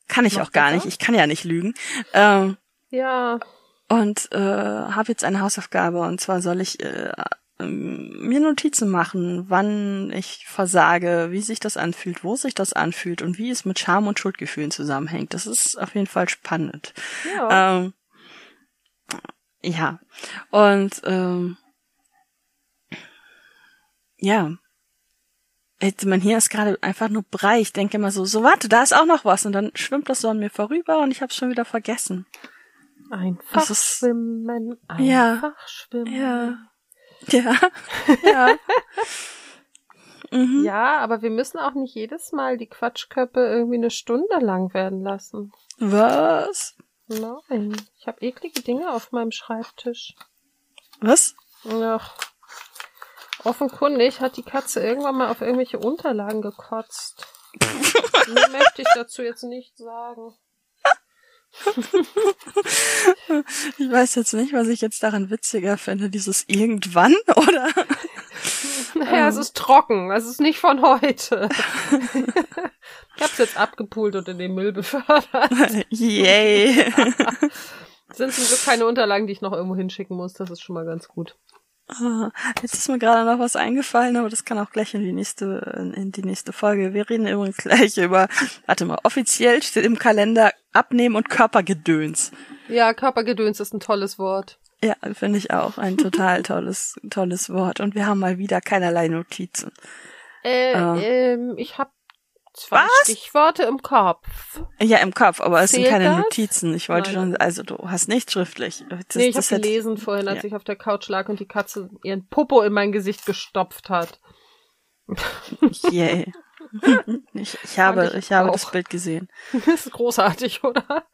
Speaker 3: kann ich
Speaker 2: Macht
Speaker 3: auch gar nicht. Ich kann ja nicht lügen. Ähm,
Speaker 2: Ja,
Speaker 3: und äh, habe jetzt eine Hausaufgabe und zwar soll ich äh, ähm, mir Notizen machen, wann ich versage, wie sich das anfühlt, wo sich das anfühlt und wie es mit Scham und Schuldgefühlen zusammenhängt. Das ist auf jeden Fall spannend.
Speaker 2: ja.
Speaker 3: Ähm, ja. Und ähm, ja. Mein Hirn ist gerade einfach nur brei. Ich denke immer so, so warte, da ist auch noch was. Und dann schwimmt das so an mir vorüber und ich habe schon wieder vergessen.
Speaker 2: Einfach
Speaker 3: ist-
Speaker 2: schwimmen, einfach
Speaker 3: Ja.
Speaker 2: schwimmen.
Speaker 3: Ja. Ja. ja. mhm.
Speaker 2: Ja, aber wir müssen auch nicht jedes Mal die Quatschköppe irgendwie eine Stunde lang werden lassen.
Speaker 3: Was?
Speaker 2: Nein, ich habe eklige Dinge auf meinem Schreibtisch.
Speaker 3: Was?
Speaker 2: Ach. Offenkundig hat die Katze irgendwann mal auf irgendwelche Unterlagen gekotzt. Mehr möchte ich dazu jetzt nicht sagen.
Speaker 3: Ich weiß jetzt nicht, was ich jetzt daran witziger finde, dieses irgendwann oder
Speaker 2: Naja, es ist trocken. Es ist nicht von heute. ich hab's jetzt abgepult und in den Müll befördert.
Speaker 3: yay.
Speaker 2: Sind zum Glück keine Unterlagen, die ich noch irgendwo hinschicken muss. Das ist schon mal ganz gut.
Speaker 3: Ah, Jetzt ist mir gerade noch was eingefallen, aber das kann auch gleich in die nächste, in die nächste Folge. Wir reden übrigens gleich über, warte mal, offiziell steht im Kalender Abnehmen und Körpergedöns.
Speaker 2: Ja, Körpergedöns ist ein tolles Wort.
Speaker 3: Ja, finde ich auch ein total tolles, tolles Wort. Und wir haben mal wieder keinerlei Notizen.
Speaker 2: Äh,
Speaker 3: Ah.
Speaker 2: ähm, ich habe zwei
Speaker 3: Was?
Speaker 2: Stichworte im Kopf.
Speaker 3: Ja, im Kopf, aber es sind keine
Speaker 2: das?
Speaker 3: Notizen. Ich wollte
Speaker 2: Nein.
Speaker 3: schon, also du hast nicht schriftlich. Das,
Speaker 2: nee, ich habe
Speaker 3: hätte-
Speaker 2: gelesen vorhin, als
Speaker 3: ja.
Speaker 2: ich auf der Couch lag und die Katze ihren Popo in mein Gesicht gestopft hat.
Speaker 3: Yay. ich, ich habe,
Speaker 2: ich
Speaker 3: ich habe
Speaker 2: auch.
Speaker 3: das Bild gesehen.
Speaker 2: Das ist großartig, oder?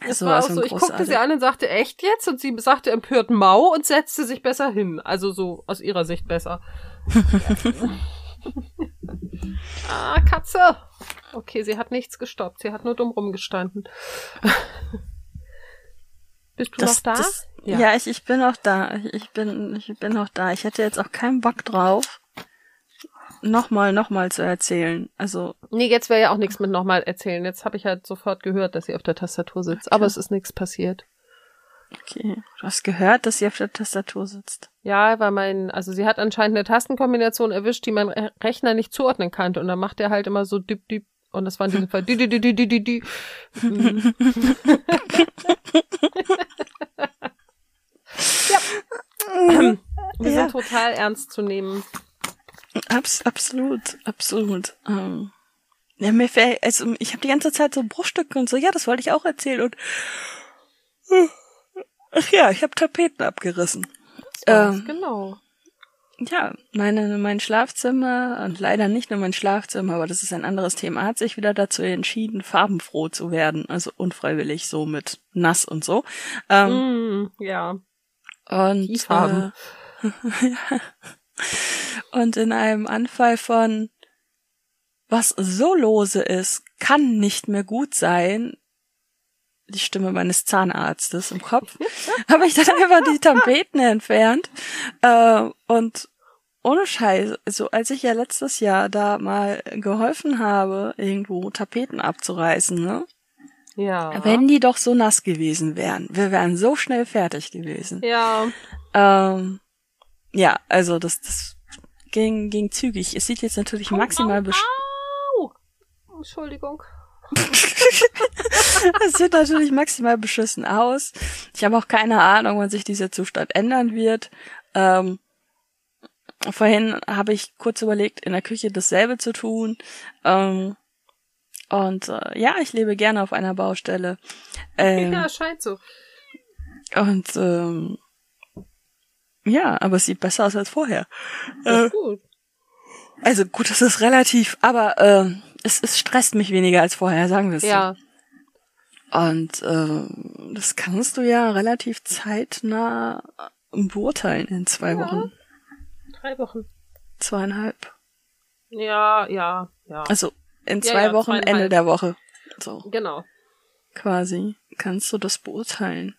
Speaker 2: Es
Speaker 3: So
Speaker 2: war auch so, ich guckte sie an und sagte, echt jetzt? Und sie sagte empört Mau und setzte sich besser hin. Also so aus ihrer Sicht besser. ah, Katze. Okay, sie hat nichts gestoppt. Sie hat nur dumm rumgestanden. Bist du noch da?
Speaker 3: Das, ja, ich, ich bin auch da. Ich, ich bin, ich bin noch da. Ich hätte jetzt auch keinen Bock drauf, nochmal, nochmal zu erzählen. Also,
Speaker 2: Nee, jetzt wäre ja auch nichts mit nochmal erzählen. Jetzt habe ich halt sofort gehört, dass sie auf der Tastatur sitzt. Aber es ist nichts passiert.
Speaker 3: okay. Du hast gehört, dass sie auf der Tastatur sitzt.
Speaker 2: Ja, weil mein, also sie hat anscheinend eine Tastenkombination erwischt, die mein Re- Rechner nicht zuordnen kannte. Und dann macht er halt immer so düpp, düpp. Und das war in diesem Fall dü, dü, dü, dü, dü, dü, dü. Mhm. ja. Wir sind total ernst zu nehmen.
Speaker 3: Abs absolut, absolut. Ähm, ja, mir fällt, also ich habe die ganze Zeit so Bruchstücke und so, ja, das wollte ich auch erzählen und ach ja, ich habe Tapeten abgerissen. Ähm,
Speaker 2: genau.
Speaker 3: Ja, meine, mein Schlafzimmer, und leider nicht nur mein Schlafzimmer, aber das ist ein anderes Thema, hat sich wieder dazu entschieden, farbenfroh zu werden. Also unfreiwillig, so mit nass und so. Ähm,
Speaker 2: Mm, ja.
Speaker 3: und,
Speaker 2: die Farben.
Speaker 3: Äh, ja. Und in einem Anfall von was so lose ist, kann nicht mehr gut sein, die Stimme meines Zahnarztes im Kopf, habe ich dann einfach die Tapeten entfernt. Äh, und ohne Scheiß, also als ich ja letztes Jahr da mal geholfen habe, irgendwo Tapeten abzureißen, ne?
Speaker 2: Ja.
Speaker 3: Wenn die doch so nass gewesen wären, wir wären so schnell fertig gewesen.
Speaker 2: ja.
Speaker 3: Ähm, ja, also das, das ging, ging zügig. Es sieht jetzt natürlich maximal besch
Speaker 2: Au! Entschuldigung.
Speaker 3: es sieht natürlich maximal beschissen aus. Ich habe auch keine Ahnung, wann sich dieser Zustand ändern wird. Ähm, vorhin habe ich kurz überlegt, in der Küche dasselbe zu tun. Ähm, und äh, ja, ich lebe gerne auf einer Baustelle. Ähm,
Speaker 2: Ja, scheint so.
Speaker 3: Und ähm, ja, aber es sieht besser aus als vorher. Äh,
Speaker 2: gut.
Speaker 3: also gut, das ist relativ, aber äh, es, es stresst mich weniger als vorher, sagen wir es
Speaker 2: Ja.
Speaker 3: so. Und äh, das kannst du ja relativ zeitnah beurteilen in zwei
Speaker 2: Ja.
Speaker 3: Wochen,
Speaker 2: Drei Wochen.
Speaker 3: zweieinhalb.
Speaker 2: Ja, ja, ja.
Speaker 3: Also in
Speaker 2: Ja,
Speaker 3: zwei
Speaker 2: ja,
Speaker 3: Wochen
Speaker 2: zweieinhalb.
Speaker 3: Ende der Woche. So
Speaker 2: Genau.
Speaker 3: quasi kannst du das beurteilen.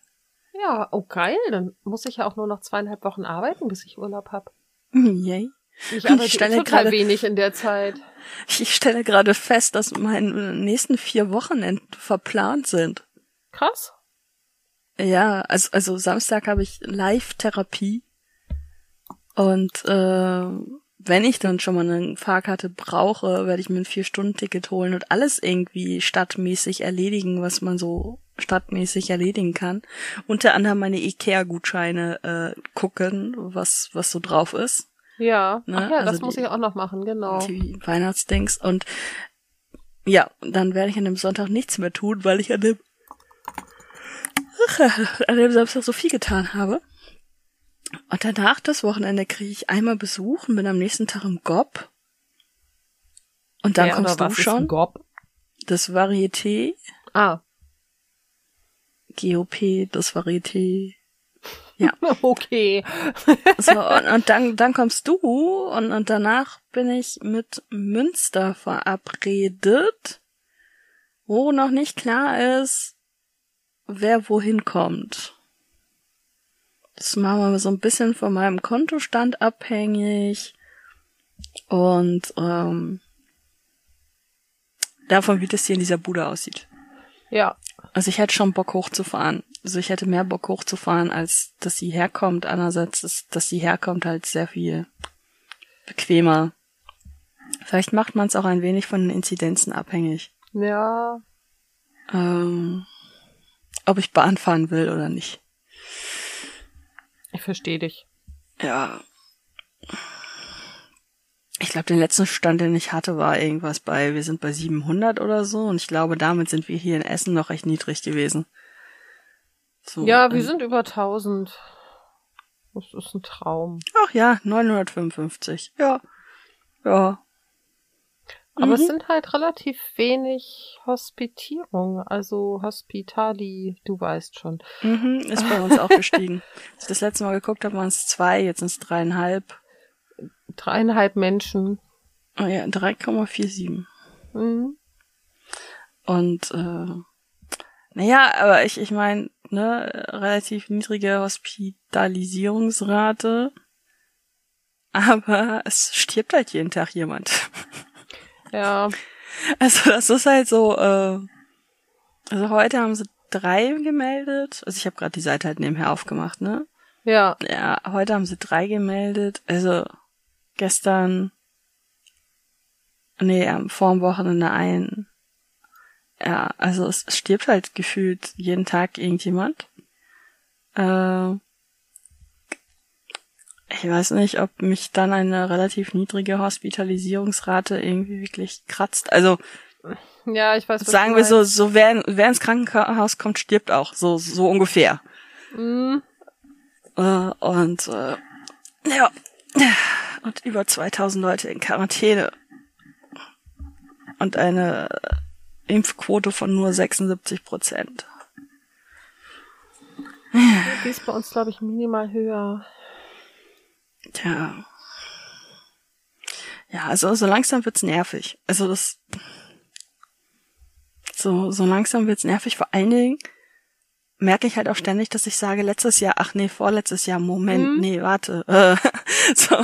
Speaker 2: Ja, oh geil. Dann muss ich ja auch nur noch zweieinhalb Wochen arbeiten, bis ich Urlaub hab.
Speaker 3: Yay.
Speaker 2: Ich arbeite
Speaker 3: Ich stelle
Speaker 2: total
Speaker 3: gerade-
Speaker 2: wenig in der Zeit.
Speaker 3: Ich stelle gerade fest, dass meine nächsten vier Wochenenden verplant sind.
Speaker 2: Krass.
Speaker 3: Ja, also, also Samstag habe ich Live-Therapie. Und äh, wenn ich dann schon mal eine Fahrkarte brauche, werde ich mir ein Vier-Stunden-Ticket holen und alles irgendwie stadtmäßig erledigen, was man so stadtmäßig erledigen kann. Unter anderem meine Ikea-Gutscheine äh, gucken, was, was so drauf ist.
Speaker 2: Ja.
Speaker 3: Ne,
Speaker 2: Ach ja, das
Speaker 3: also
Speaker 2: muss
Speaker 3: die-
Speaker 2: ich auch noch machen, genau.
Speaker 3: Die Weihnachtsdings. Und ja, dann werde ich an dem Sonntag nichts mehr tun, weil ich an dem, an dem Samstag so viel getan habe. Und danach, das Wochenende, kriege ich einmal Besuch und bin am nächsten Tag im GOP. Und dann
Speaker 2: Wer
Speaker 3: kommst du
Speaker 2: was ist
Speaker 3: schon.
Speaker 2: ein Gob?
Speaker 3: Das Varieté,
Speaker 2: Ah,
Speaker 3: GOP, das Varieté.
Speaker 2: okay.
Speaker 3: So, und, und dann, dann kommst du und, und danach bin ich mit Münster verabredet, wo noch nicht klar ist, wer wohin kommt. Das machen wir so ein bisschen von meinem Kontostand abhängig und ähm, davon, wie das hier in dieser Bude aussieht.
Speaker 2: Ja.
Speaker 3: Also ich hätte schon Bock hochzufahren. Also ich hätte mehr Bock hochzufahren, als dass sie herkommt. Andererseits ist, dass sie herkommt, halt sehr viel bequemer. Vielleicht macht man es auch ein wenig von den Inzidenzen abhängig.
Speaker 2: Ja.
Speaker 3: Ähm, ob ich Bahn fahren will oder nicht.
Speaker 2: Ich verstehe dich.
Speaker 3: Ja. Ich glaube, den letzten Stand, den ich hatte, war irgendwas bei, wir sind bei 700 oder so. Und ich glaube, damit sind wir hier in Essen noch recht niedrig gewesen. So,
Speaker 2: Ja, wir
Speaker 3: ähm,
Speaker 2: sind über 1000. Das ist ein Traum.
Speaker 3: Ach ja, 955. Ja. Ja.
Speaker 2: Aber es
Speaker 3: Mhm.
Speaker 2: sind halt relativ wenig Hospitierungen, also Hospitali, du weißt schon.
Speaker 3: Mhm, ist bei uns auch gestiegen. Als ich das letzte Mal geguckt habe, waren es zwei, jetzt sind es dreieinhalb.
Speaker 2: Dreieinhalb Menschen.
Speaker 3: Oh ja, 3,47.
Speaker 2: Mhm.
Speaker 3: Und äh, naja, aber ich, ich meine, ne, relativ niedrige Hospitalisierungsrate. Aber es stirbt halt jeden Tag jemand.
Speaker 2: Ja,
Speaker 3: Also das ist halt so, äh, also heute haben sie drei gemeldet. Also ich habe gerade die Seite halt nebenher aufgemacht, ne?
Speaker 2: ja,
Speaker 3: Ja, heute haben sie drei gemeldet. Also gestern, nee, am vor dem Wochenende ein. Ja, also es, es stirbt halt gefühlt jeden Tag irgendjemand. Äh, ich weiß nicht, ob mich dann eine relativ niedrige Hospitalisierungsrate irgendwie wirklich kratzt. Also
Speaker 2: ja, ich weiß,
Speaker 3: sagen wir so, so wer, wer ins Krankenhaus kommt, stirbt auch. So, so ungefähr.
Speaker 2: Mhm.
Speaker 3: Äh, und äh, ja, und über 2000 Leute in Quarantäne. Und eine Impfquote von nur 76 Prozent.
Speaker 2: Die ist bei uns, glaube ich, minimal höher.
Speaker 3: Tja. Ja, also so langsam wird's nervig. Also das so so langsam wird's nervig. Vor allen Dingen merke ich halt auch ständig, dass ich sage letztes Jahr, ach nee, vorletztes Jahr, Moment,
Speaker 2: Mhm.
Speaker 3: nee, warte. Äh, so,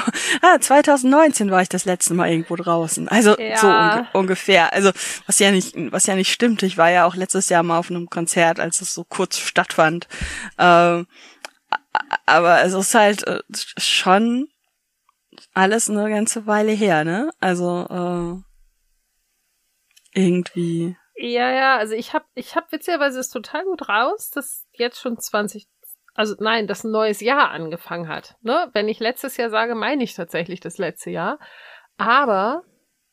Speaker 3: ah, 2019 war ich das letzte Mal irgendwo draußen. Also
Speaker 2: Ja.
Speaker 3: so unge ungefähr. Also was ja nicht was ja nicht stimmt. Ich war ja auch letztes Jahr mal auf einem Konzert, als es so kurz stattfand. Ähm, aber es ist halt äh, schon alles eine ganze Weile her, ne? Also äh, irgendwie.
Speaker 2: Ja, ja, also ich habe ich hab witzigerweise es total gut raus, dass jetzt schon 20, also nein, dass ein neues Jahr angefangen hat. Ne? Wenn ich letztes Jahr sage, meine ich tatsächlich das letzte Jahr. Aber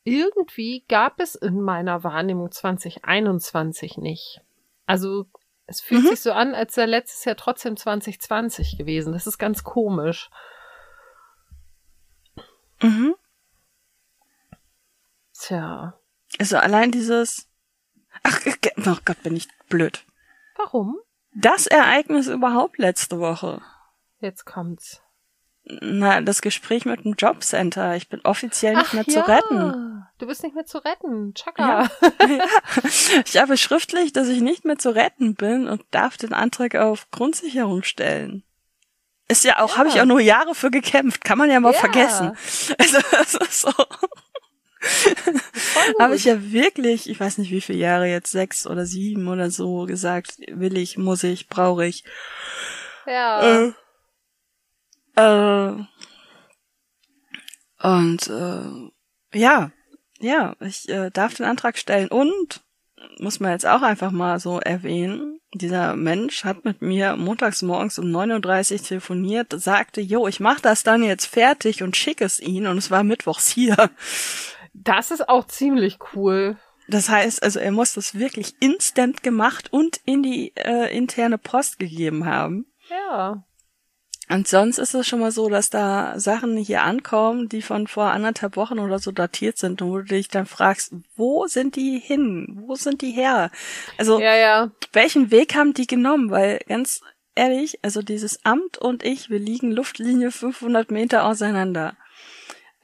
Speaker 2: irgendwie gab es in meiner Wahrnehmung 2021 nicht. Also es fühlt
Speaker 3: Mhm.
Speaker 2: sich so an, als sei letztes Jahr trotzdem 2020 gewesen. Das ist ganz komisch.
Speaker 3: Mhm.
Speaker 2: Tja,
Speaker 3: Also allein dieses. Ach, oh Gott, bin ich blöd.
Speaker 2: warum?
Speaker 3: Das Ereignis überhaupt letzte Woche.
Speaker 2: Jetzt kommt's.
Speaker 3: Na, das Gespräch mit dem Jobcenter. Ich bin offiziell nicht
Speaker 2: Ach
Speaker 3: mehr
Speaker 2: ja,
Speaker 3: zu retten.
Speaker 2: Du bist nicht mehr zu retten. Chaka.
Speaker 3: Ich habe schriftlich, dass ich nicht mehr zu retten bin und darf den Antrag auf Grundsicherung stellen. Ist ja auch,
Speaker 2: Ja.
Speaker 3: habe ich auch nur Jahre für gekämpft, kann man ja mal
Speaker 2: Ja.
Speaker 3: vergessen. Also das ist so. Habe ich ja wirklich, ich weiß nicht wie viele Jahre jetzt, sechs oder sieben oder so gesagt, will ich, muss ich, brauche ich.
Speaker 2: ja.
Speaker 3: Äh, äh, und äh, ja, ja, ich äh, darf den Antrag stellen und muss man jetzt auch einfach mal so erwähnen, dieser Mensch hat mit mir montags morgens um 9.30 Uhr telefoniert, sagte, jo, ich mach das dann jetzt fertig und schicke es Ihnen und es war mittwochs hier.
Speaker 2: Das ist auch ziemlich cool.
Speaker 3: Das heißt, also er muss das wirklich instant gemacht und in die äh, interne Post gegeben haben.
Speaker 2: Ja.
Speaker 3: Und sonst ist es schon mal so, dass da Sachen hier ankommen, die von vor anderthalb Wochen oder so datiert sind und wo du dich dann fragst, wo sind die hin? Wo sind die her? Also,
Speaker 2: Ja, ja.
Speaker 3: welchen Weg haben die genommen? Weil ganz ehrlich, also dieses Amt und ich, wir liegen Luftlinie 500 Meter auseinander.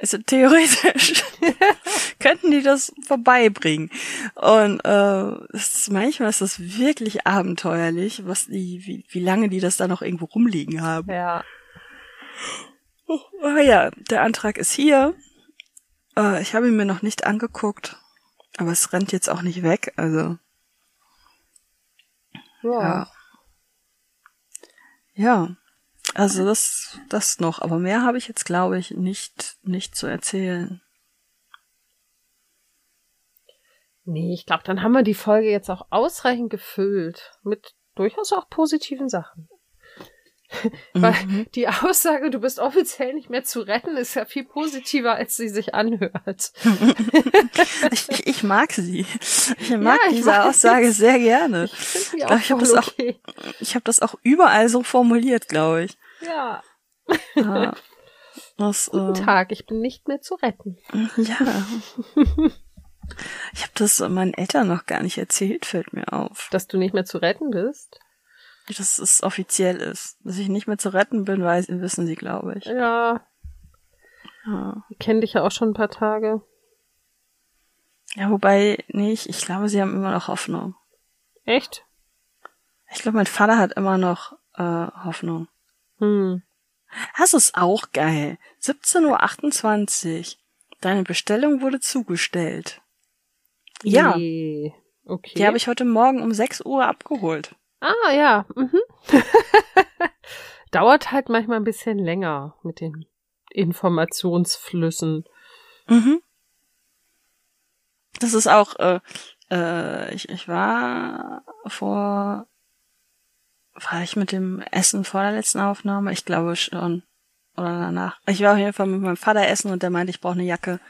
Speaker 3: Also theoretisch könnten die das vorbeibringen. Und äh, ist, manchmal ist das wirklich abenteuerlich, was die, wie, wie lange die das da noch irgendwo rumliegen haben.
Speaker 2: Ja.
Speaker 3: Oh ja, der Antrag ist hier. Äh, ich habe ihn mir noch nicht angeguckt, aber es rennt jetzt auch nicht weg, also
Speaker 2: Ja.
Speaker 3: ja. Ja, also das, das noch, aber mehr habe ich jetzt, glaube ich, nicht, nicht zu erzählen.
Speaker 2: Nee, ich glaube, dann haben wir die Folge jetzt auch ausreichend gefüllt. Mit durchaus auch positiven Sachen. Weil
Speaker 3: Mhm.
Speaker 2: die Aussage, du bist offiziell nicht mehr zu retten, ist ja viel positiver, als sie sich anhört.
Speaker 3: Ich, ich, mag sie. Ich mag
Speaker 2: ich
Speaker 3: diese
Speaker 2: weiß.
Speaker 3: Aussage sehr gerne.
Speaker 2: Ich
Speaker 3: Ich
Speaker 2: auch
Speaker 3: glaub, ich hab
Speaker 2: voll
Speaker 3: das auch-
Speaker 2: okay.
Speaker 3: Ich habe das auch überall so formuliert, glaube ich.
Speaker 2: Ja.
Speaker 3: Ja. Das,
Speaker 2: Guten
Speaker 3: äh,
Speaker 2: Tag, ich bin nicht mehr zu retten.
Speaker 3: Ja. Ich habe das meinen Eltern noch gar nicht erzählt, fällt mir auf.
Speaker 2: Dass du nicht mehr zu retten bist?
Speaker 3: Dass es offiziell ist. Dass ich nicht mehr zu retten bin, weiß, wissen sie, glaube ich.
Speaker 2: Ja,
Speaker 3: Ja.
Speaker 2: ich kenne dich ja auch schon ein paar Tage.
Speaker 3: ja, wobei, nicht, ich glaube, sie haben immer noch Hoffnung.
Speaker 2: Echt?
Speaker 3: Ich glaube, mein Vater hat immer noch äh, Hoffnung.
Speaker 2: Hm.
Speaker 3: Das ist auch geil. 17.28 Uhr. Deine Bestellung wurde zugestellt. Ja,
Speaker 2: Nee. Okay.
Speaker 3: die habe ich heute Morgen um 6 Uhr abgeholt.
Speaker 2: Ah, ja. Mhm. Dauert halt manchmal ein bisschen länger mit den Informationsflüssen.
Speaker 3: Mhm. Das ist auch, äh, äh, ich, ich war vor, war ich mit dem Essen vor der letzten Aufnahme? Ich glaube schon. Oder danach. Ich war auf jeden Fall mit meinem Vater essen und der meinte, ich brauche eine Jacke.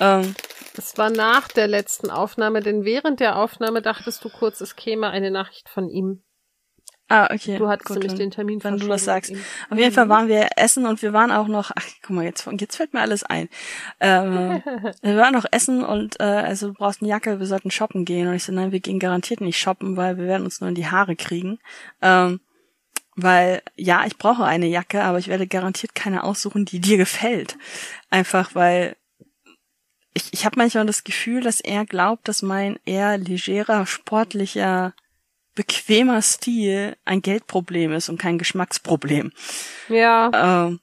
Speaker 3: Ähm,
Speaker 2: Es war nach der letzten Aufnahme, denn während der Aufnahme dachtest du kurz, es käme eine Nachricht von ihm.
Speaker 3: ah, okay.
Speaker 2: Du hattest
Speaker 3: gut,
Speaker 2: nämlich den Termin
Speaker 3: wenn du das sagst. Auf jeden Fall waren wir essen und wir waren auch noch, ach guck mal, jetzt, jetzt fällt mir alles ein. Ähm, wir waren noch essen und äh, also du brauchst eine Jacke, wir sollten shoppen gehen. Und ich so, nein, wir gehen garantiert nicht shoppen, weil wir werden uns nur in die Haare kriegen. Ähm, weil, ja, ich brauche eine Jacke, aber ich werde garantiert keine aussuchen, die dir gefällt. Einfach weil ich, ich habe manchmal das Gefühl, dass er glaubt, dass mein eher legerer, sportlicher, bequemer Stil ein Geldproblem ist und kein Geschmacksproblem.
Speaker 2: Ja,
Speaker 3: Ähm,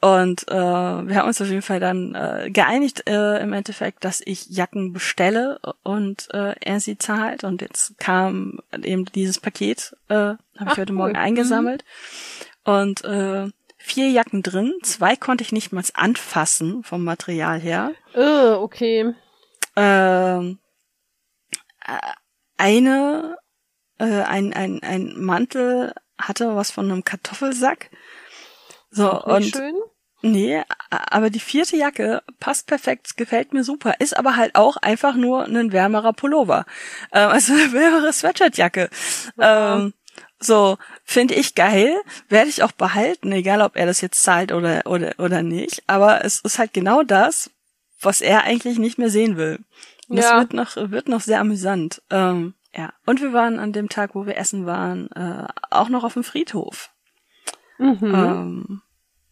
Speaker 3: und äh, wir haben uns auf jeden Fall dann äh, geeinigt äh, im Endeffekt, dass ich Jacken bestelle und äh, er sie zahlt. Und jetzt kam eben dieses Paket, äh, habe ich
Speaker 2: Ach,
Speaker 3: heute
Speaker 2: cool.
Speaker 3: Morgen eingesammelt. Und äh, vier Jacken drin, zwei konnte ich nicht mal anfassen vom Material her.
Speaker 2: äh, okay.
Speaker 3: Ähm, äh, eine, äh, ein, ein, ein Mantel hatte was von einem Kartoffelsack. So, und
Speaker 2: schön.
Speaker 3: Nee, aber die vierte Jacke passt perfekt, gefällt mir super, ist aber halt auch einfach nur ein wärmerer Pullover. Ähm, also eine wärmere Sweatshirtjacke.
Speaker 2: Ja.
Speaker 3: Ähm, so, finde ich geil, werde ich auch behalten, egal ob er das jetzt zahlt oder, oder, oder nicht. Aber es ist halt genau das, was er eigentlich nicht mehr sehen will. Und das
Speaker 2: Ja.
Speaker 3: wird noch, wird noch sehr amüsant. Ähm, ja. Und wir waren an dem Tag, wo wir essen waren, äh, auch noch auf dem Friedhof.
Speaker 2: Mhm.
Speaker 3: Ähm,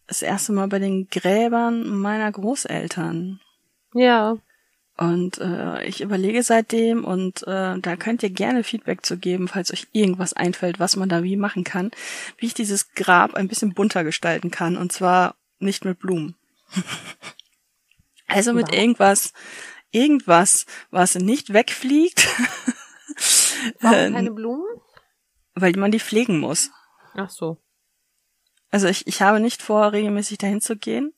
Speaker 3: das erste Mal bei den Gräbern meiner Großeltern.
Speaker 2: Ja.
Speaker 3: Und äh, ich überlege seitdem und äh, da könnt ihr gerne Feedback zu geben, falls euch irgendwas einfällt, was man da wie machen kann, wie ich dieses Grab ein bisschen bunter gestalten kann und zwar nicht mit Blumen. also mit irgendwas, irgendwas, was nicht wegfliegt,
Speaker 2: Warum
Speaker 3: Ähm,
Speaker 2: keine Blumen?
Speaker 3: weil man die pflegen muss.
Speaker 2: Ach so.
Speaker 3: Also ich, ich habe nicht vor, regelmäßig dahin zu gehen,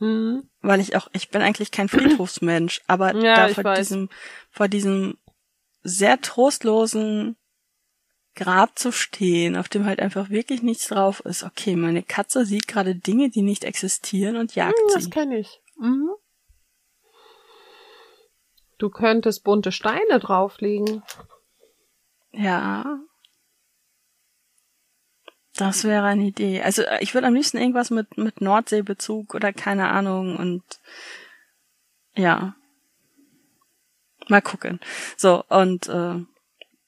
Speaker 2: Hm.
Speaker 3: Weil ich auch, ich bin eigentlich kein Friedhofsmensch, aber
Speaker 2: Ja,
Speaker 3: da vor diesem, vor diesem sehr trostlosen Grab zu stehen, auf dem halt einfach wirklich nichts drauf ist. Okay, meine Katze sieht gerade Dinge, die nicht existieren und jagt
Speaker 2: Hm, das
Speaker 3: sie.
Speaker 2: kenne ich. Mhm. Du könntest bunte Steine drauflegen.
Speaker 3: Ja. Das wäre eine Idee. Also äh, ich würde am liebsten irgendwas mit, mit Nordseebezug oder keine Ahnung und ja. Mal gucken. So, und äh,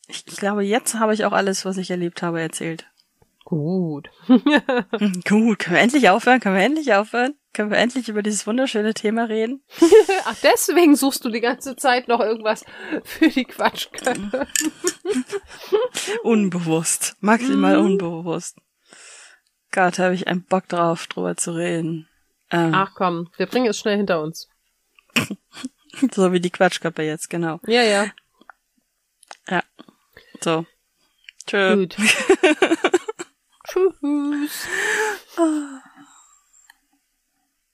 Speaker 3: ich, ich glaube, jetzt habe ich auch alles, was ich erlebt habe, erzählt.
Speaker 2: Gut.
Speaker 3: Gut, können wir endlich aufhören? Können wir endlich aufhören? Können wir endlich über dieses wunderschöne Thema reden?
Speaker 2: Ach, deswegen suchst du die ganze Zeit noch irgendwas für die Quatschköpfe.
Speaker 3: Unbewusst. Maximal
Speaker 2: Mhm.
Speaker 3: unbewusst. Gott, habe ich einen Bock drauf, drüber zu reden. Ähm,
Speaker 2: Ach komm, wir bringen es schnell hinter uns.
Speaker 3: So wie die Quatschköpfe jetzt, genau.
Speaker 2: Ja, ja.
Speaker 3: Ja. So. Tschö.
Speaker 2: Gut. Tschüss.